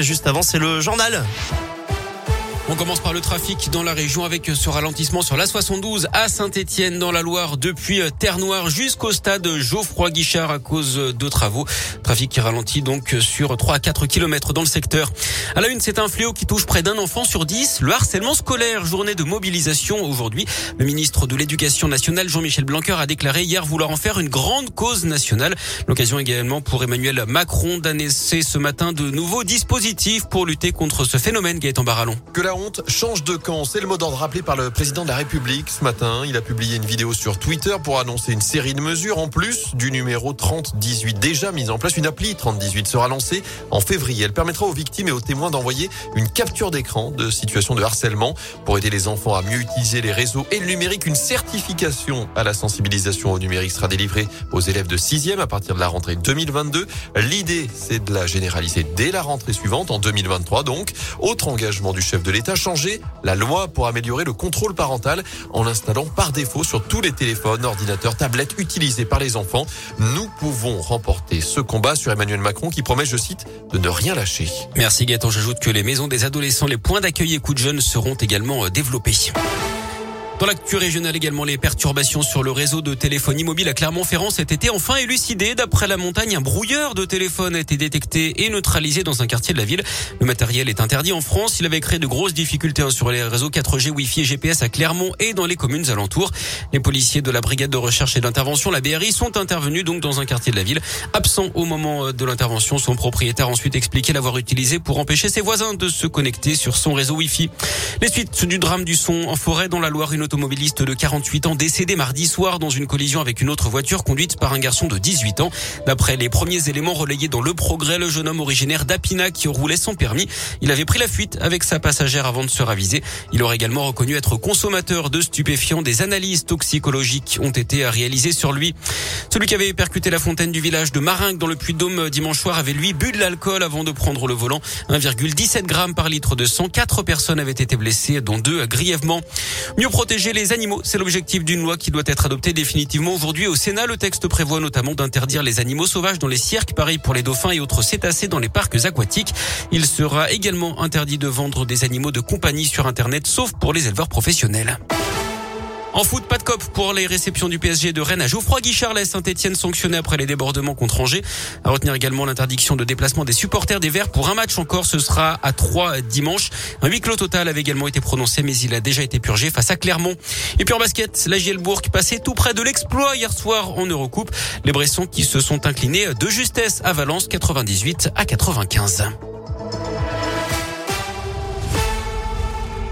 Juste avant, c'est le journal. On commence par le trafic dans la région avec ce ralentissement sur la 72 à Saint-Étienne dans la Loire depuis Terre-Noire jusqu'au stade Geoffroy Guichard à cause de travaux. Trafic qui ralentit donc sur 3 à 4 kilomètres dans le secteur. À la une, c'est un fléau qui touche près d'un enfant sur 10. Le harcèlement scolaire, journée de mobilisation aujourd'hui. Le ministre de l'Éducation nationale, Jean-Michel Blanquer, a déclaré hier vouloir en faire une grande cause nationale. L'occasion également pour Emmanuel Macron d'annoncer ce matin de nouveaux dispositifs pour lutter contre ce phénomène, Gaëtan Barallon change de camp. C'est le mot d'ordre rappelé par le président de la République ce matin. Il a publié une vidéo sur Twitter pour annoncer une série de mesures. En plus du numéro 3018 déjà mis en place, une appli 3018 sera lancée en février. Elle permettra aux victimes et aux témoins d'envoyer une capture d'écran de situation de harcèlement pour aider les enfants à mieux utiliser les réseaux et le numérique. Une certification à la sensibilisation au numérique sera délivrée aux élèves de 6e à partir de la rentrée 2022. L'idée, c'est de la généraliser dès la rentrée suivante en 2023 donc. Autre engagement du chef de l'État a changé la loi pour améliorer le contrôle parental en l'installant par défaut sur tous les téléphones, ordinateurs, tablettes utilisés par les enfants. Nous pouvons remporter ce combat sur Emmanuel Macron qui promet, je cite, de ne rien lâcher. Merci Gaëtan. J'ajoute que les maisons des adolescents, les points d'accueil et coups de jeunes seront également euh, développés. Dans l'actu régionale également, les perturbations sur le réseau de téléphonie mobile à Clermont-Ferrand cet été enfin élucidées. D'après la montagne, un brouilleur de téléphone a été détecté et neutralisé dans un quartier de la ville. Le matériel est interdit en France. Il avait créé de grosses difficultés hein, sur les réseaux 4G, Wi-Fi et GPS à Clermont et dans les communes alentours. Les policiers de la brigade de recherche et d'intervention, la BRI, sont intervenus donc dans un quartier de la ville. Absent au moment euh, de l'intervention, son propriétaire a ensuite expliqué l'avoir utilisé pour empêcher ses voisins de se connecter sur son réseau Wi-Fi. Les suites du drame du son en forêt dans la Loire, une automobiliste de 48 ans décédé mardi soir dans une collision avec une autre voiture conduite par un garçon de 18 ans. D'après les premiers éléments relayés dans le progrès, le jeune homme originaire d'Apina qui roulait sans permis, il avait pris la fuite avec sa passagère avant de se raviser. Il aurait également reconnu être consommateur de stupéfiants. Des analyses toxicologiques ont été réalisées sur lui. Celui qui avait percuté la fontaine du village de Maringue dans le Puy-de-Dôme dimanche soir avait lui bu de l'alcool avant de prendre le volant. 1,17 grammes par litre de sang. Quatre personnes avaient été blessées, dont deux grièvement. Mieux protéger les animaux. C'est l'objectif d'une loi qui doit être adoptée définitivement aujourd'hui au Sénat. Le texte prévoit notamment d'interdire les animaux sauvages dans les cirques, pareil pour les dauphins et autres cétacés dans les parcs aquatiques. Il sera également interdit de vendre des animaux de compagnie sur Internet, sauf pour les éleveurs professionnels. En foot, pas de cop pour les réceptions du PSG de Rennes à Geoffroy Guichard, Saint-Etienne sanctionné après les débordements contre Angers. À retenir également l'interdiction de déplacement des supporters des Verts pour un match encore. Ce sera à 3 dimanche. Un huis clos total avait également été prononcé, mais il a déjà été purgé face à Clermont. Et puis en basket, la Gielbourg passait tout près de l'exploit hier soir en Eurocoupe. Les Bressons qui se sont inclinés de justesse à Valence 98 à 95.